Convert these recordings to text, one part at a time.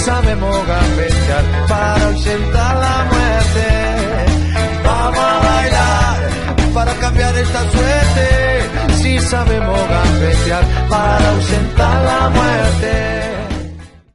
Sabemos gambetear para ausentar la muerte. Vamos a bailar para cambiar esta suerte. Si sabemos gambetear para ausentar la muerte.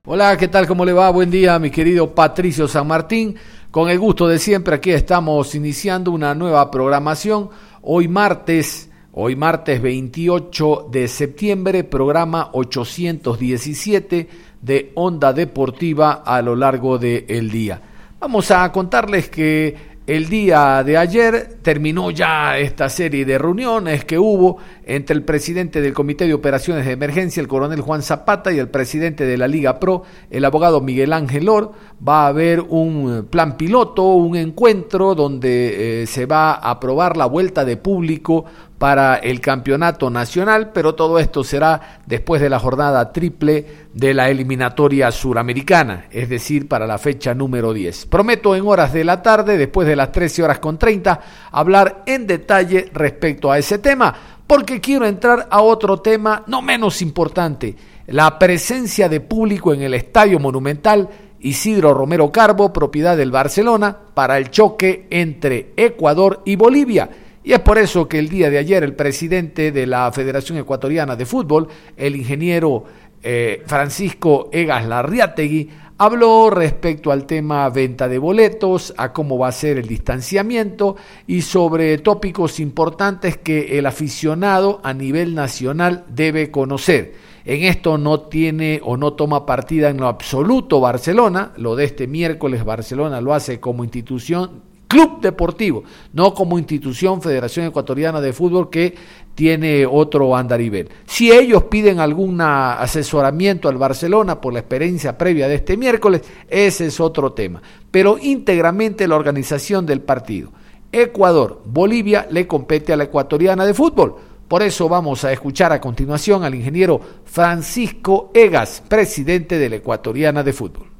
Hola, ¿qué tal? ¿Cómo le va? Buen día, mi querido Patricio San Martín. Con el gusto de siempre, aquí estamos iniciando una nueva programación. Hoy martes, hoy martes 28 de septiembre, programa 817 de Onda Deportiva a lo largo del día. Vamos a contarles que el día de ayer terminó ya esta serie de reuniones que hubo entre el presidente del Comité de Operaciones de Emergencia, el coronel Juan Zapata, y el presidente de la Liga Pro, el abogado Miguel Ángel Or. Va a haber un plan piloto, un encuentro donde eh, se va a aprobar la vuelta de público para el campeonato nacional, pero todo esto será después de la jornada triple de la eliminatoria suramericana, es decir, para la fecha número 10. Prometo en horas de la tarde, después de las 13 horas con 30, hablar en detalle respecto a ese tema, porque quiero entrar a otro tema no menos importante, la presencia de público en el Estadio Monumental Isidro Romero Carbo, propiedad del Barcelona, para el choque entre Ecuador y Bolivia. Y es por eso que el día de ayer el presidente de la Federación Ecuatoriana de Fútbol, el ingeniero eh, Francisco Egas Larriategui, habló respecto al tema venta de boletos, a cómo va a ser el distanciamiento y sobre tópicos importantes que el aficionado a nivel nacional debe conocer. En esto no tiene o no toma partida en lo absoluto Barcelona, lo de este miércoles Barcelona lo hace como institución club deportivo, no como institución Federación Ecuatoriana de Fútbol que tiene otro andarivel. Si ellos piden algún asesoramiento al Barcelona por la experiencia previa de este miércoles, ese es otro tema. Pero íntegramente la organización del partido. Ecuador, Bolivia le compete a la ecuatoriana de fútbol. Por eso vamos a escuchar a continuación al ingeniero Francisco Egas, presidente de la ecuatoriana de fútbol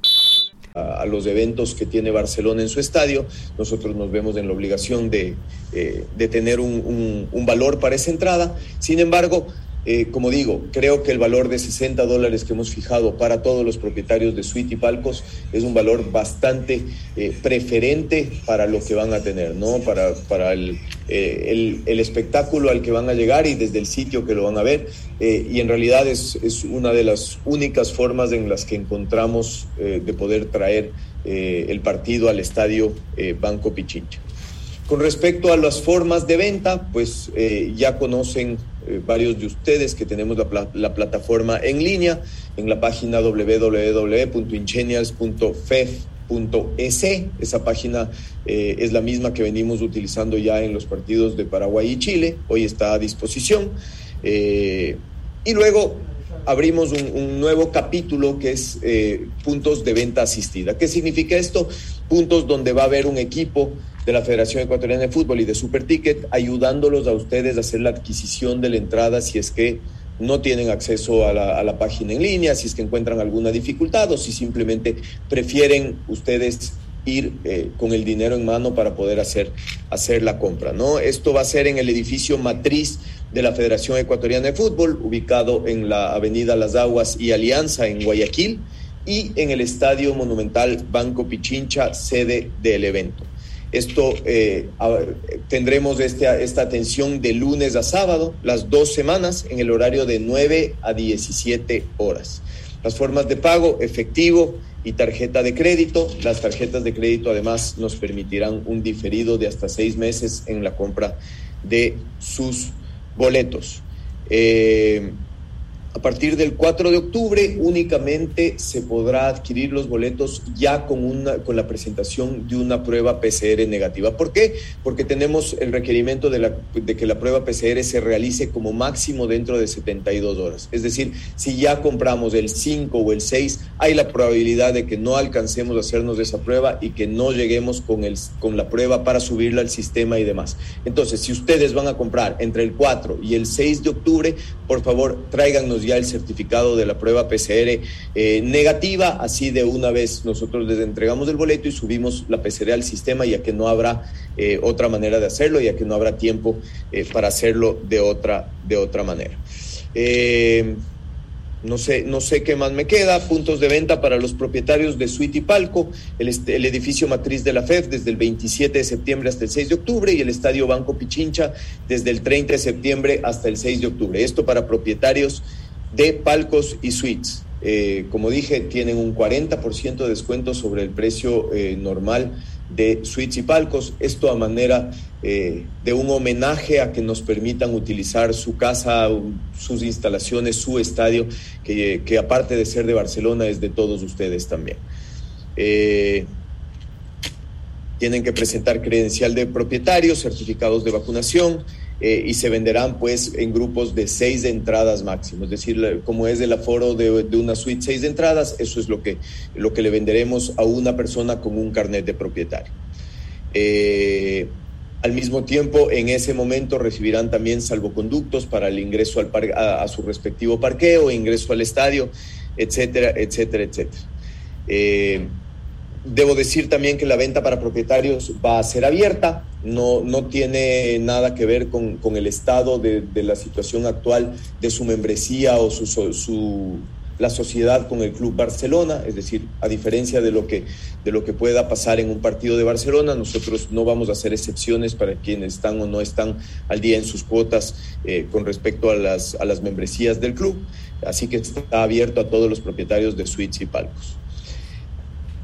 a, los eventos que tiene Barcelona en su estadio, nosotros nos vemos en la obligación de, eh, tener un, un valor para esa entrada. Sin embargo, eh, como digo, creo que el valor de 60 dólares que hemos fijado para todos los propietarios de suite y palcos es un valor bastante eh, preferente para lo que van a tener, ¿no? Para, para el, eh, el, espectáculo al que van a llegar y desde el sitio que lo van a ver. y en realidad es, es, una de las únicas formas en las que encontramos de poder traer el partido al estadio Banco Pichincha. Con respecto a las formas de venta, pues ya conocen eh, varios de ustedes que tenemos la, plataforma en línea en la página www.ingenials.fef.es. Esa página eh, es la misma que venimos utilizando ya en los partidos de Paraguay y Chile. Hoy está a disposición. Eh, y luego abrimos un, nuevo capítulo que es puntos de venta asistida. ¿Qué significa esto? Puntos donde va a haber un equipo de la Federación Ecuatoriana de Fútbol y de Superticket, ayudándolos a ustedes a hacer la adquisición de la entrada si es que no tienen acceso a la, página en línea, si es que encuentran alguna dificultad o si simplemente prefieren ustedes ir eh, con el dinero en mano para poder hacer, hacer la compra. ¿no? Esto va a ser en el edificio matriz de la Federación Ecuatoriana de Fútbol, ubicado en la Avenida Las Aguas y Alianza en Guayaquil, y en el Estadio Monumental Banco Pichincha, sede del evento. Esto eh, tendremos este, esta atención de lunes a sábado, las dos semanas, en el horario de 9 a 17 horas. Las formas de pago, efectivo y tarjeta de crédito. Las tarjetas de crédito además nos permitirán un diferido de hasta seis meses en la compra de sus boletos. Eh, A partir del 4 de octubre únicamente se podrá adquirir los boletos ya con, una, con la presentación de una prueba PCR negativa. ¿Por qué? Porque tenemos el requerimiento de, la, de que la prueba PCR se realice como máximo dentro de 72 horas. Es decir, si ya compramos el 5 o el 6, hay la probabilidad de que no alcancemos a hacernos esa prueba y que no lleguemos con, el, con la prueba para subirla al sistema y demás. Entonces, si ustedes van a comprar entre el 4 y el 6 de octubre, por favor, tráiganos ya el certificado de la prueba PCR eh, negativa, así de una vez nosotros les entregamos el boleto y subimos la PCR al sistema, ya que no habrá eh, otra manera de hacerlo, ya que no habrá tiempo eh, para hacerlo de otra, de otra manera. No sé, no sé qué más me queda. Puntos de venta para los propietarios de Suite y Palco, el, edificio matriz de la FEF desde el 27 de septiembre hasta el 6 de octubre y el estadio Banco Pichincha desde el 30 de septiembre hasta el 6 de octubre. Esto para propietarios de palcos y suites. Eh, como dije, tienen un 40% de descuento sobre el precio eh, normal de suites y palcos. Esto a manera eh, de un homenaje a que nos permitan utilizar su casa, sus instalaciones, su estadio, que, que aparte de ser de Barcelona es de todos ustedes también. tienen que presentar credencial de propietario, certificados de vacunación, eh, y se venderán pues en grupos de seis entradas máximo, es decir, como es el aforo de, de, una suite seis entradas, eso es lo que, lo que le venderemos a una persona con un carnet de propietario. Eh, al mismo tiempo, en ese momento recibirán también salvoconductos para el ingreso al a, su respectivo parqueo, ingreso al estadio, etcétera, etcétera, etcétera. Eh, Debo decir también que la venta para propietarios va a ser abierta, no, no tiene nada que ver con, con el estado de, la situación actual de su membresía o su, su, la sociedad con el Club Barcelona, es decir, a diferencia de lo, que, de lo que pueda pasar en un partido de Barcelona, nosotros no vamos a hacer excepciones para quienes están o no están al día en sus cuotas eh, con respecto a las, a las membresías del club, así que está abierto a todos los propietarios de suites y palcos.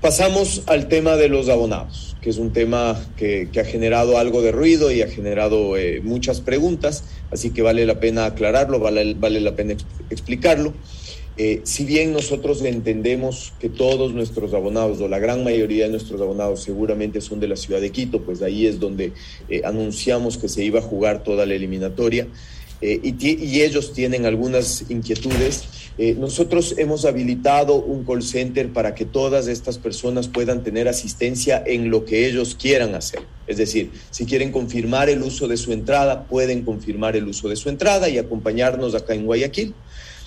Pasamos al tema de los abonados, que es un tema que, ha generado algo de ruido y ha generado eh, muchas preguntas, así que vale la pena aclararlo, vale, vale la pena explicarlo. Eh, si bien nosotros entendemos que todos nuestros abonados, o la gran mayoría de nuestros abonados seguramente son de la ciudad de Quito, pues ahí es donde eh, anunciamos que se iba a jugar toda la eliminatoria. Eh, y, ellos tienen algunas inquietudes. Eh, nosotros hemos habilitado un call center para que todas estas personas puedan tener asistencia en lo que ellos quieran hacer. Es decir, si quieren confirmar el uso de su entrada, pueden confirmar el uso de su entrada y acompañarnos acá en Guayaquil.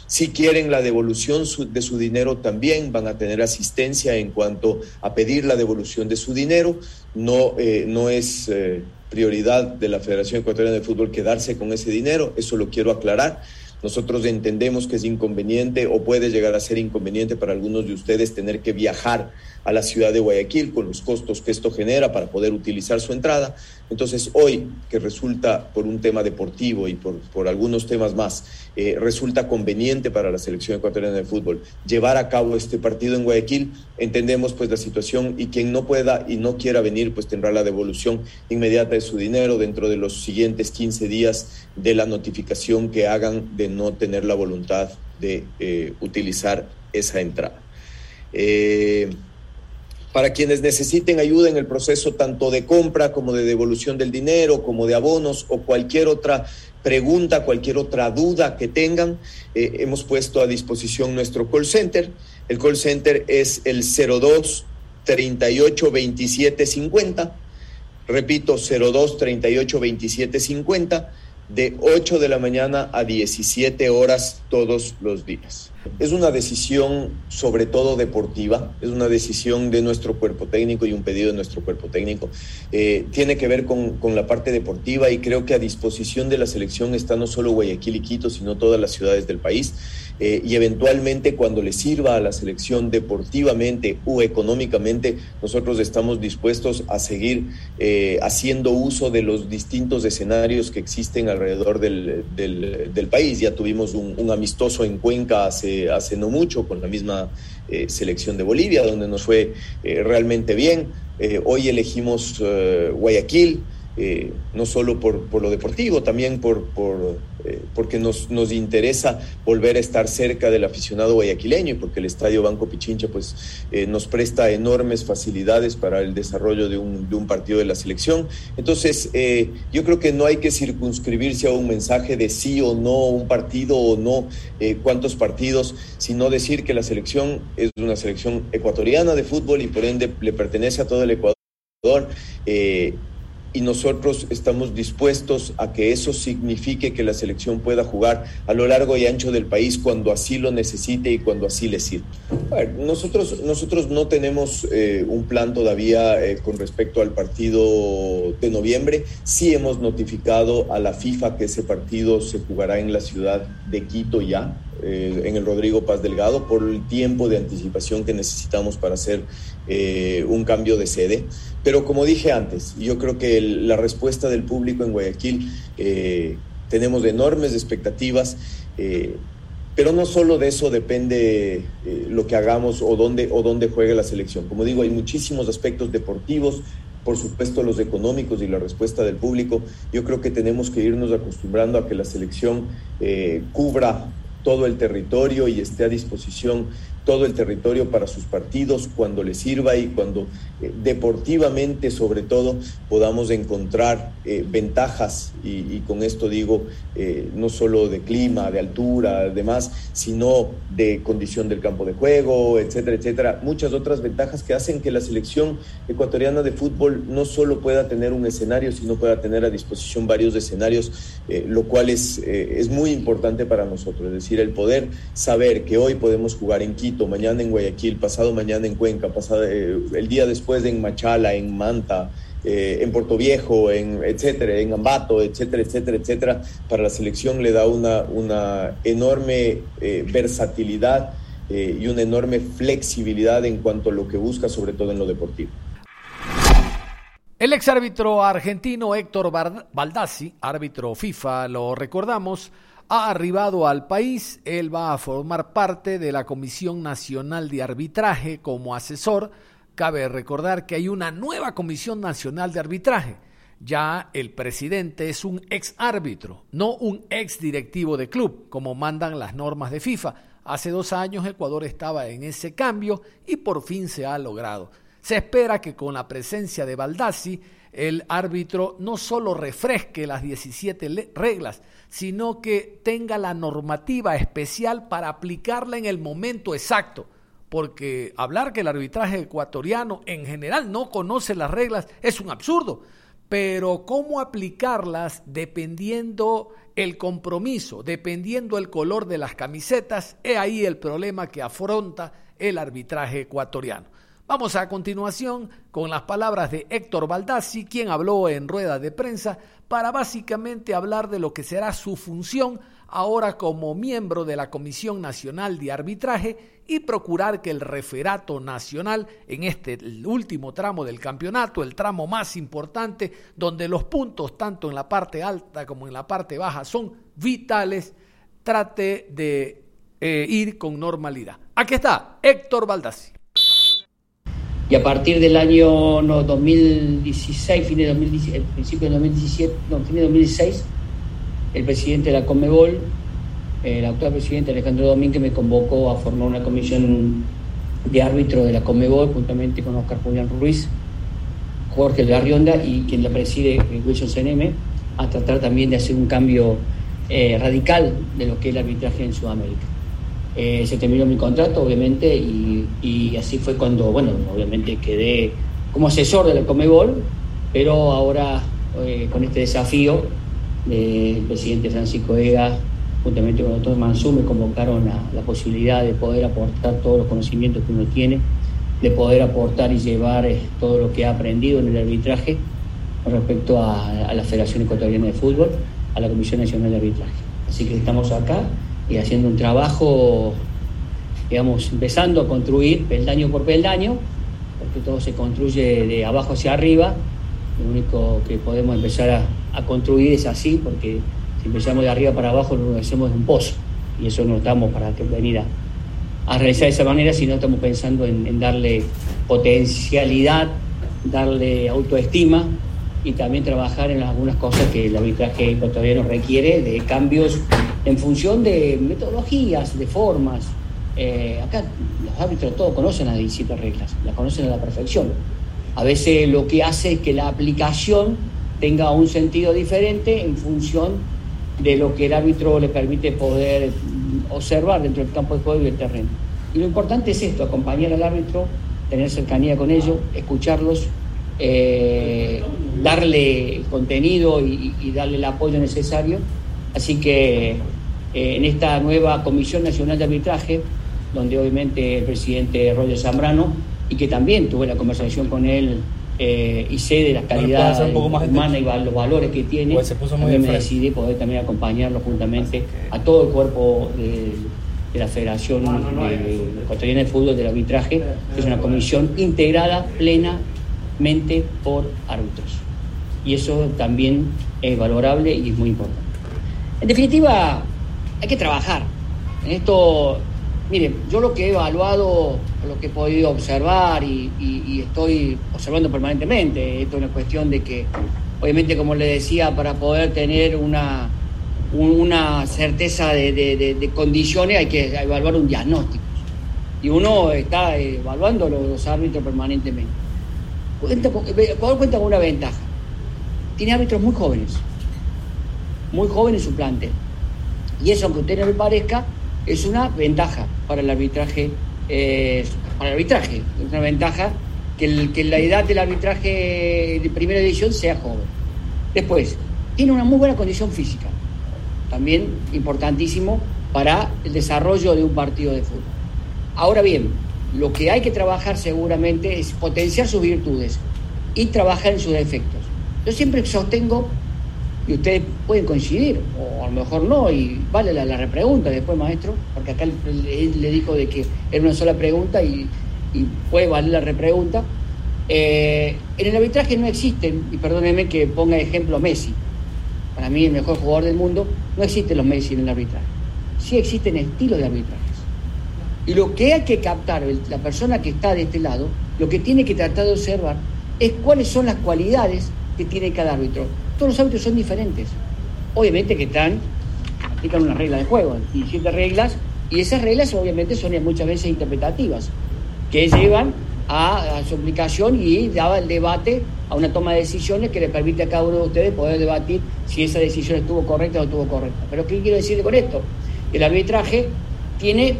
Si quieren la devolución de su dinero, también van a tener asistencia en cuanto a pedir la devolución de su dinero. No, eh, no es eh, prioridad de la Federación Ecuatoriana de Fútbol quedarse con ese dinero, eso lo quiero aclarar. Nosotros entendemos que es inconveniente o puede llegar a ser inconveniente para algunos de ustedes tener que viajar a la ciudad de Guayaquil con los costos que esto genera para poder utilizar su entrada. Entonces, hoy, que resulta por un tema deportivo y por, por algunos temas más, eh, resulta conveniente para la selección ecuatoriana de fútbol llevar a cabo este partido en Guayaquil, entendemos pues la situación y quien no pueda y no quiera venir, pues tendrá la devolución inmediata de su dinero dentro de los siguientes 15 días de la notificación que hagan de no tener la voluntad de eh, utilizar esa entrada. Eh, para quienes necesiten ayuda en el proceso tanto de compra como de devolución del dinero, como de abonos o cualquier otra pregunta, cualquier otra duda que tengan, eh, hemos puesto a disposición nuestro call center. El call center es el 02 38 27 50. Repito, 02 38 27 50 de 8 de la mañana a 17 horas todos los días. Es una decisión sobre todo deportiva, es una decisión de nuestro cuerpo técnico y un pedido de nuestro cuerpo técnico. Eh, tiene que ver con, con, la parte deportiva y creo que a disposición de la selección está no solo Guayaquil y Quito, sino todas las ciudades del país. Eh, y eventualmente cuando le sirva a la selección deportivamente o económicamente, nosotros estamos dispuestos a seguir eh, haciendo uso de los distintos escenarios que existen alrededor del, del, país. Ya tuvimos un, un, amistoso en Cuenca hace, hace no mucho con la misma eh, selección de Bolivia, donde nos fue realmente bien. hoy elegimos Guayaquil. Eh, no solo por, lo deportivo, también por, por eh, porque nos, nos, interesa volver a estar cerca del aficionado guayaquileño y porque el Estadio Banco Pichincha pues, eh, nos presta enormes facilidades para el desarrollo de un, de un partido de la selección. Entonces, yo creo que no hay que circunscribirse a un mensaje de sí o no, un partido o no, cuántos partidos, sino decir que la selección es una selección ecuatoriana de fútbol y por ende le pertenece a todo el Ecuador y nosotros estamos dispuestos a que eso signifique que la selección pueda jugar a lo largo y ancho del país cuando así lo necesite y cuando así le sirva. nosotros, nosotros no tenemos eh, un plan todavía eh, con respecto al partido de noviembre. Sí hemos notificado a la FIFA que ese partido se jugará en la ciudad de Quito ya. Eh, en el Rodrigo Paz Delgado por el tiempo de anticipación que necesitamos para hacer eh, un cambio de sede. Pero como dije antes, yo creo que la respuesta del público en Guayaquil, eh, tenemos enormes expectativas. pero no solo de eso depende lo que hagamos o dónde, o dónde juegue la selección. Como digo, hay muchísimos aspectos deportivos, por supuesto los económicos y la respuesta del público, yo creo que tenemos que irnos acostumbrando a que la selección cubra todo el territorio y esté a disposición todo el territorio para sus partidos cuando les sirva y cuando eh, deportivamente sobre todo podamos encontrar eh, ventajas. Y, con esto digo eh, no solo de clima, de altura, demás, sino de condición del campo de juego, etcétera, etcétera, muchas otras ventajas que hacen que la selección ecuatoriana de fútbol no solo pueda tener un escenario, sino pueda tener a disposición varios escenarios, lo cual es, es muy importante para nosotros, es decir, el poder saber que hoy podemos jugar en Quito, mañana en Guayaquil, pasado mañana en Cuenca, pasado, eh, el día después en Machala, en Manta, eh, en Puerto Viejo, en etcétera, en Ambato, etcétera, etcétera, etcétera, para la selección le da una, una enorme eh, versatilidad y una enorme flexibilidad en cuanto a lo que busca, sobre todo en lo deportivo. El exárbitro argentino Héctor Baldassi, árbitro FIFA, lo recordamos, ha arribado al país. Él va a formar parte de la Comisión Nacional de Arbitraje como asesor. Cabe recordar que hay una nueva Comisión Nacional de Arbitraje. Ya el presidente es un ex árbitro, no un ex directivo de club, como mandan las normas de FIFA. Hace dos años Ecuador estaba en ese cambio y por fin se ha logrado. Se espera que con la presencia de Baldassi el árbitro no solo refresque las 17 reglas, sino que tenga la normativa especial para aplicarla en el momento exacto. Porque hablar que el arbitraje ecuatoriano en general no conoce las reglas es un absurdo. Pero cómo aplicarlas dependiendo el compromiso, dependiendo el color de las camisetas, es ahí el problema que afronta el arbitraje ecuatoriano. Vamos a continuación con las palabras de Héctor Baldassi, quien habló en rueda de prensa para básicamente hablar de lo que será su función ahora como miembro de la Comisión Nacional de Arbitraje y procurar que el referato nacional en este último tramo del campeonato, el tramo más importante, donde los puntos tanto en la parte alta como en la parte baja son vitales, trate de eh, ir con normalidad. Aquí está Héctor Baldassi y a partir del año 2016, fin de 2017, el principio de 2017, no, fin de 2016, el presidente de la Comebol, el actual presidente Alejandro Domínguez, me convocó a formar una comisión de árbitro de la Comebol, juntamente con Oscar Julián Ruiz, Jorge Garrionda y quien la preside, Wilson CNM, a tratar también de hacer un cambio eh, radical de lo que es el arbitraje en Sudamérica. Eh, se terminó mi contrato, obviamente, y, así fue cuando, bueno, obviamente quedé como asesor de la Comebol, pero ahora eh, con este desafío del presidente Francisco Ega, juntamente con el doctor Mansú, me convocaron a la posibilidad de poder aportar todos los conocimientos que uno tiene, de poder aportar y llevar eh, todo lo que ha aprendido en el arbitraje con respecto a, a la Federación Ecuatoriana de Fútbol, a la Comisión Nacional de Arbitraje. Así que estamos acá y haciendo un trabajo, digamos, empezando a construir peldaño por peldaño, porque todo se construye de abajo hacia arriba. Lo único que podemos empezar a, construir es así, porque si empezamos de arriba para abajo, lo que hacemos es un pozo, y eso no estamos para venir a, realizar de esa manera, sino estamos pensando en, darle potencialidad, darle autoestima y también trabajar en algunas cosas que el arbitraje ecuatoriano requiere, de cambios en función de metodologías, de formas. Eh, acá los árbitros todos conocen las 17 reglas, las conocen a la perfección. A veces lo que hace es que la aplicación tenga un sentido diferente en función de lo que el árbitro le permite poder observar dentro del campo de juego y del terreno. Y lo importante es esto, acompañar al árbitro, tener cercanía con ellos, escucharlos, eh, darle el contenido y, darle el apoyo necesario. Así que eh, en esta nueva Comisión Nacional de Arbitraje, donde obviamente el presidente Roger Zambrano, y que también tuve la conversación con él eh, y sé de las calidades humanas y los valores que tiene, pues también me decidí poder también acompañarlo juntamente a todo el cuerpo de, la Federación Ecuatoriana de Fútbol del Arbitraje, que es una comisión integrada plenamente por árbitros. Y eso también es valorable y es muy importante. En definitiva, hay que trabajar. En esto Miren, yo lo que he evaluado, lo que he podido observar y, estoy observando permanentemente, esto es una cuestión de que, obviamente, como le decía, para poder tener una, una certeza de, condiciones hay que evaluar un diagnóstico. Y uno está evaluando los, árbitros permanentemente. Cuenta cuenta con una ventaja. Tiene árbitros muy jóvenes, muy jóvenes en su plantel. Y eso, aunque a usted no le parezca, es una ventaja para el arbitraje, eh, para el arbitraje, es una ventaja que la edad del arbitraje de primera edición sea joven. Después, tiene una muy buena condición física, también importantísimo para el desarrollo de un partido de fútbol. Ahora bien, lo que hay que trabajar seguramente es potenciar sus virtudes y trabajar en sus defectos. Yo siempre sostengo y ustedes pueden coincidir, o a lo mejor no, y vale la, repregunta después, maestro, porque acá él, le dijo de que era una sola pregunta y, puede valer la repregunta. Eh, en el arbitraje no existen, y perdónenme que ponga ejemplo Messi, para mí el mejor jugador del mundo, no existen los Messi en el arbitraje. Sí existen estilos de arbitrajes. Y lo que hay que captar, la persona que está de este lado, lo que tiene que tratar de observar es cuáles son las cualidades que tiene cada árbitro todos los árbitros son diferentes. Obviamente que están, aplican una regla de juego, 17 reglas, y esas reglas obviamente son muchas veces interpretativas, que llevan a, su aplicación y daba el debate a una toma de decisiones que le permite a cada uno de ustedes poder debatir si esa decisión estuvo correcta o no estuvo correcta. Pero ¿qué quiero decir con esto? El arbitraje tiene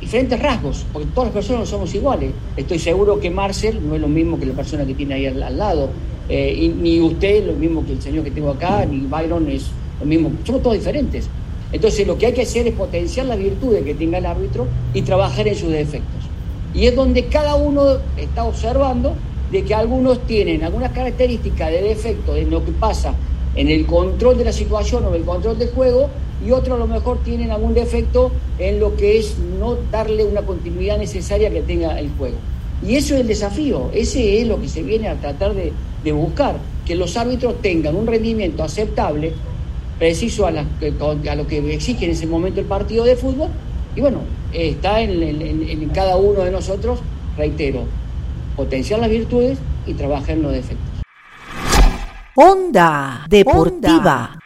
diferentes rasgos, porque todas las personas no somos iguales. Estoy seguro que Marcel no es lo mismo que la persona que tiene ahí al lado, eh, ni usted lo mismo que el señor que tengo acá, ni Byron es lo mismo. Somos todos diferentes. Entonces lo que hay que hacer es potenciar las virtudes que tenga el árbitro y trabajar en sus defectos. Y es donde cada uno está observando de que algunos tienen algunas características de defecto en lo que pasa en el control de la situación o en el control del juego y otros a lo mejor tienen algún defecto en lo que es no darle una continuidad necesaria que tenga el juego. Y eso es el desafío, ese es lo que se viene a tratar de, de buscar que los árbitros tengan un rendimiento aceptable, preciso a, a, lo que exige en ese momento el partido de fútbol. Y bueno, está en, cada uno de nosotros, reitero, potenciar las virtudes y trabajar en los defectos. Onda Deportiva.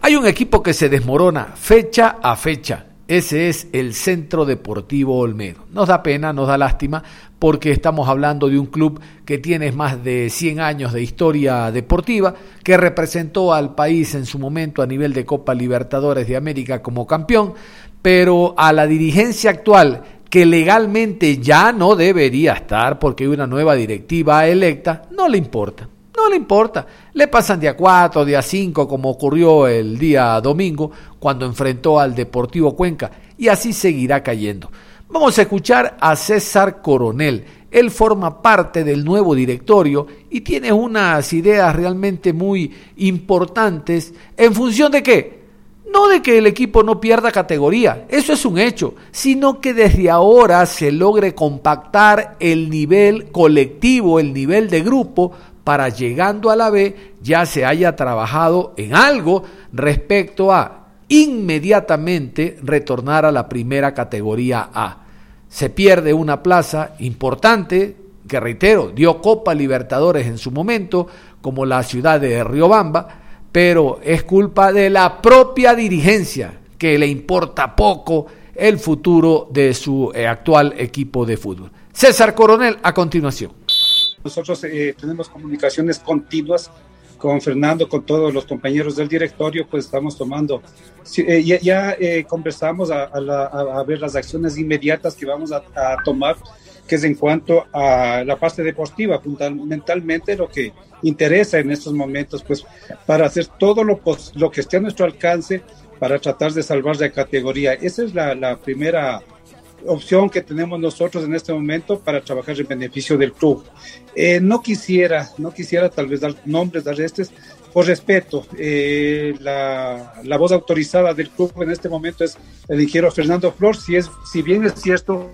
Hay un equipo que se desmorona fecha a fecha ese es el Centro Deportivo Olmedo. Nos da pena, nos da lástima, porque estamos hablando de un club que tiene más de 100 años de historia deportiva, que representó al país en su momento a nivel de Copa Libertadores de América como campeón, pero a la dirigencia actual, que legalmente ya no debería estar porque hay una nueva directiva electa, no le importa. No le importa. Le pasan día 4, día 5, como ocurrió el día domingo, cuando enfrentó al Deportivo Cuenca, y así seguirá cayendo. Vamos a escuchar a César Coronel. Él forma parte del nuevo directorio y tiene unas ideas realmente muy importantes. ¿En función de qué? No de que el equipo no pierda categoría, eso es un hecho, sino que desde ahora se logre compactar el nivel colectivo, el nivel de grupo, para llegando a la B ya se haya trabajado en algo respecto a inmediatamente retornar a la primera categoría A. Se pierde una plaza importante, que reitero, dio Copa Libertadores en su momento, como la ciudad de Riobamba, pero es culpa de la propia dirigencia que le importa poco el futuro de su eh, actual equipo de fútbol. César Coronel, a continuación. Nosotros eh, tenemos comunicaciones continuas con Fernando, con todos los compañeros del directorio, pues estamos tomando, eh, ya, conversamos a, ver las acciones inmediatas que vamos a, tomar, que es en cuanto a la parte deportiva, fundamentalmente lo que interesa en estos momentos, pues para hacer todo lo, lo que esté a nuestro alcance para tratar de salvar la categoría. Esa es la, primera opción que tenemos nosotros en este momento para trabajar en beneficio del club. Eh, no quisiera, no quisiera tal vez dar nombres, dar estos, por respeto. Eh, la, la, voz autorizada del club en este momento es el ingeniero Fernando Flor, si, es, si bien es cierto,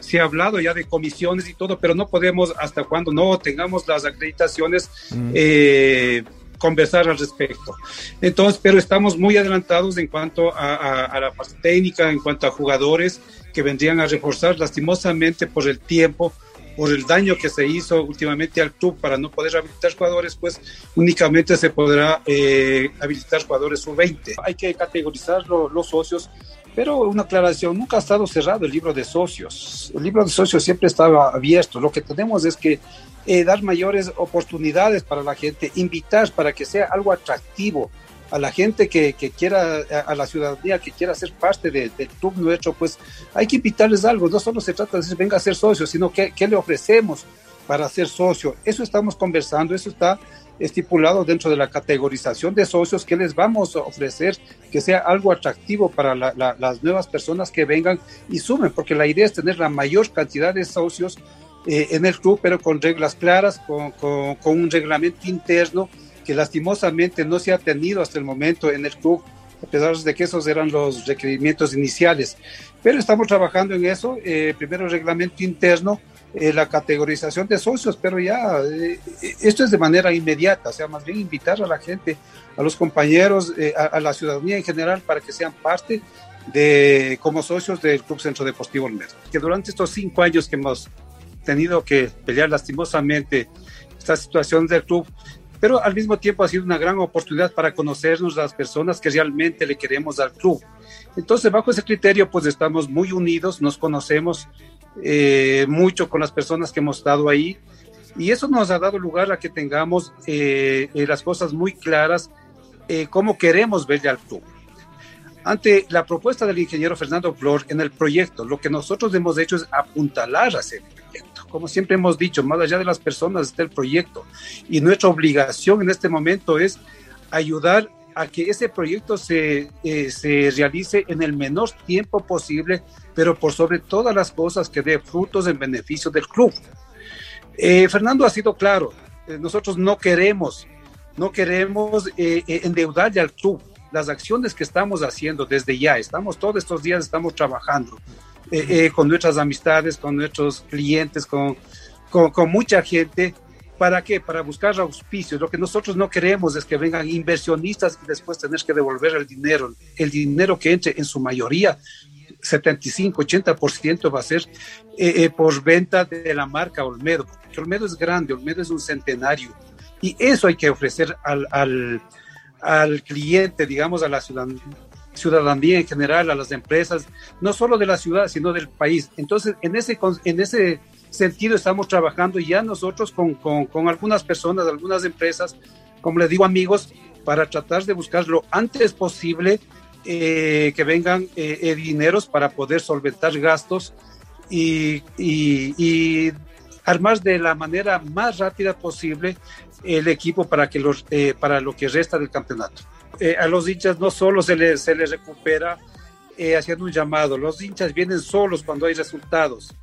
se ha hablado ya de comisiones y todo, pero no podemos hasta cuando no tengamos las acreditaciones. Mm. Eh, conversar al respecto. Entonces, pero estamos muy adelantados en cuanto a, la parte técnica, en cuanto a jugadores que vendrían a reforzar lastimosamente por el tiempo, por el daño que se hizo últimamente al club para no poder habilitar jugadores, pues únicamente se podrá eh, habilitar jugadores sub-20. Hay que categorizar los socios, pero una aclaración, nunca ha estado cerrado el libro de socios. El libro de socios siempre estaba abierto. Lo que tenemos es que eh, dar mayores oportunidades para la gente, invitar para que sea algo atractivo a la gente que, quiera, a, la ciudadanía que quiera ser parte del club nuestro, pues hay que invitarles algo. No solo se trata de decir venga a ser socio, sino que, qué le ofrecemos para ser socio. Eso estamos conversando, eso está estipulado dentro de la categorización de socios que les vamos a ofrecer que sea algo atractivo para las nuevas personas que vengan y sumen, porque la idea es tener la mayor cantidad de socios eh, en el club, pero con reglas claras, con, con, un reglamento interno que lastimosamente no se ha tenido hasta el momento en el club, a pesar de que esos eran los requerimientos iniciales. Pero estamos trabajando en eso, eh, primero el reglamento interno, eh, la categorización de socios, pero ya esto es de manera inmediata, o sea, más bien invitar a la gente, a los compañeros, a, a, la ciudadanía en general para que sean parte de como socios del Club Centro Deportivo Olmedo. Que durante estos cinco años que hemos tenido que pelear lastimosamente esta situación del club, pero al mismo tiempo ha sido una gran oportunidad para conocernos las personas que realmente le queremos al club. Entonces, bajo ese criterio, pues estamos muy unidos, nos conocemos eh, mucho con las personas que hemos estado ahí y eso nos ha dado lugar a que tengamos eh, eh, las cosas muy claras, cómo queremos verle al club. Ante la propuesta del ingeniero Fernando Flor en el proyecto, lo que nosotros hemos hecho es apuntalar a ese como siempre hemos dicho, más allá de las personas está el proyecto. Y nuestra obligación en este momento es ayudar a que ese proyecto se, eh, se realice en el menor tiempo posible, pero por sobre todas las cosas que dé frutos en beneficio del club. Eh, Fernando ha sido claro, eh, nosotros no queremos, no queremos endeudarle al club. Las acciones que estamos haciendo desde ya, estamos todos estos días, estamos trabajando eh, eh, con nuestras amistades, con nuestros clientes, con, con, mucha gente. ¿Para qué? Para buscar auspicios. Lo que nosotros no queremos es que vengan inversionistas y después tener que devolver el dinero. El dinero que entre en su mayoría, 75, 80% va a ser eh, por venta de la marca Olmedo. Porque Olmedo es grande, Olmedo es un centenario. Y eso hay que ofrecer al, al, al cliente, digamos, a la ciudadanía ciudadanía en general, a las empresas, no solo de la ciudad, sino del país. Entonces, en ese, en ese sentido estamos trabajando ya nosotros con, con, algunas personas, algunas empresas, como les digo amigos, para tratar de buscar lo antes posible eh, que vengan eh, eh, dineros para poder solventar gastos y, y, armar de la manera más rápida posible el equipo para, que los, para lo que resta del campeonato. Eh, a los hinchas no solo se les, se les recupera eh, haciendo un llamado, los hinchas vienen solos cuando hay resultados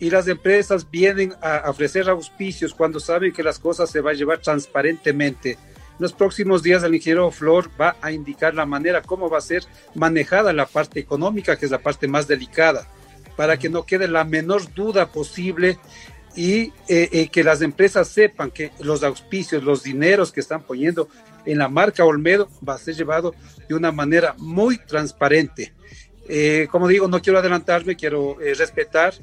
y las empresas vienen a ofrecer auspicios cuando saben que las cosas se van a llevar transparentemente. En los próximos días el ingeniero Flor va a indicar la manera como va a ser manejada la parte económica, que es la parte más delicada, para que no quede la menor duda posible y eh, que las empresas sepan que los auspicios, los dineros que están poniendo en la marca Olmedo va a ser llevado de una manera muy transparente. Eh, como digo, no quiero adelantarme, quiero eh, respetar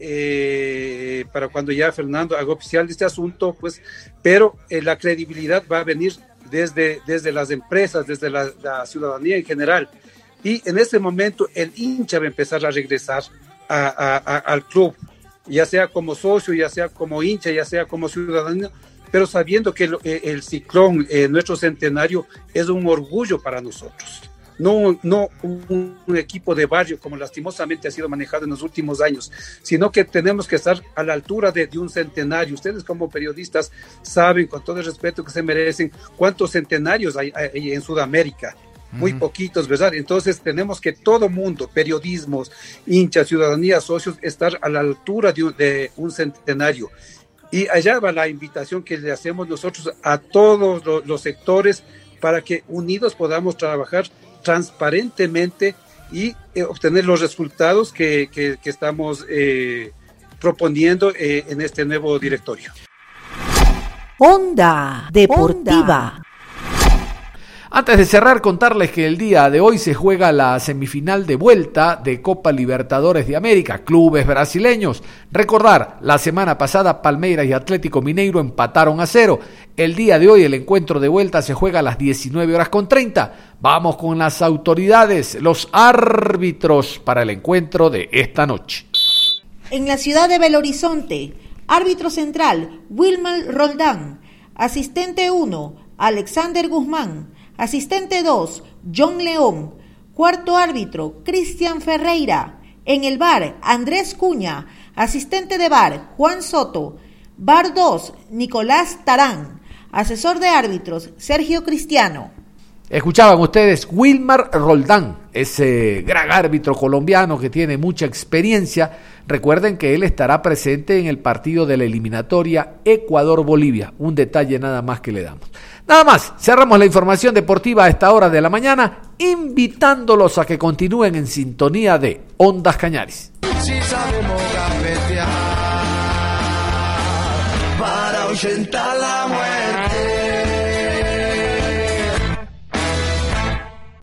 eh, para cuando ya Fernando haga oficial este asunto, pues, pero eh, la credibilidad va a venir desde, desde las empresas, desde la, ciudadanía en general. Y en este momento el hincha va a empezar a regresar al club, ya sea como socio, ya sea como hincha, ya sea como ciudadano, pero sabiendo que el, el ciclón, nuestro centenario, es un orgullo para nosotros no, no un, equipo de barrio como lastimosamente ha sido manejado en los últimos años, sino que tenemos que estar a la altura de, un centenario. Ustedes como periodistas saben, con todo el respeto que se merecen, cuántos centenarios hay, en Sudamérica. Muy poquitos, ¿verdad? Entonces tenemos que todo mundo, periodismos, hinchas, ciudadanía, socios, estar a la altura de, un centenario. Y allá va la invitación que le hacemos nosotros a todos los, los sectores para que unidos podamos trabajar transparentemente y eh, obtener los resultados que, estamos eh, proponiendo eh, en este nuevo directorio. Onda Deportiva. Antes de cerrar, contarles que el día de hoy se juega la semifinal de vuelta de Copa Libertadores de América, clubes brasileños. Recordar, la semana pasada Palmeiras y Atlético Mineiro empataron a cero. El día de hoy el encuentro de vuelta se juega a las 19 horas con 30. Vamos con las autoridades, los árbitros para el encuentro de esta noche. En la ciudad de Belo Horizonte, árbitro central Wilmer Roldán, asistente 1 Alexander Guzmán, Asistente 2, John León. Cuarto árbitro, Cristian Ferreira. En el bar, Andrés Cuña. Asistente de bar, Juan Soto. Bar 2, Nicolás Tarán. Asesor de árbitros, Sergio Cristiano. Escuchaban ustedes Wilmar Roldán, ese gran árbitro colombiano que tiene mucha experiencia. Recuerden que él estará presente en el partido de la eliminatoria Ecuador-Bolivia. Un detalle nada más que le damos. Nada más, cerramos la información deportiva a esta hora de la mañana, invitándolos a que continúen en sintonía de Ondas Cañaris. Si sabemos para la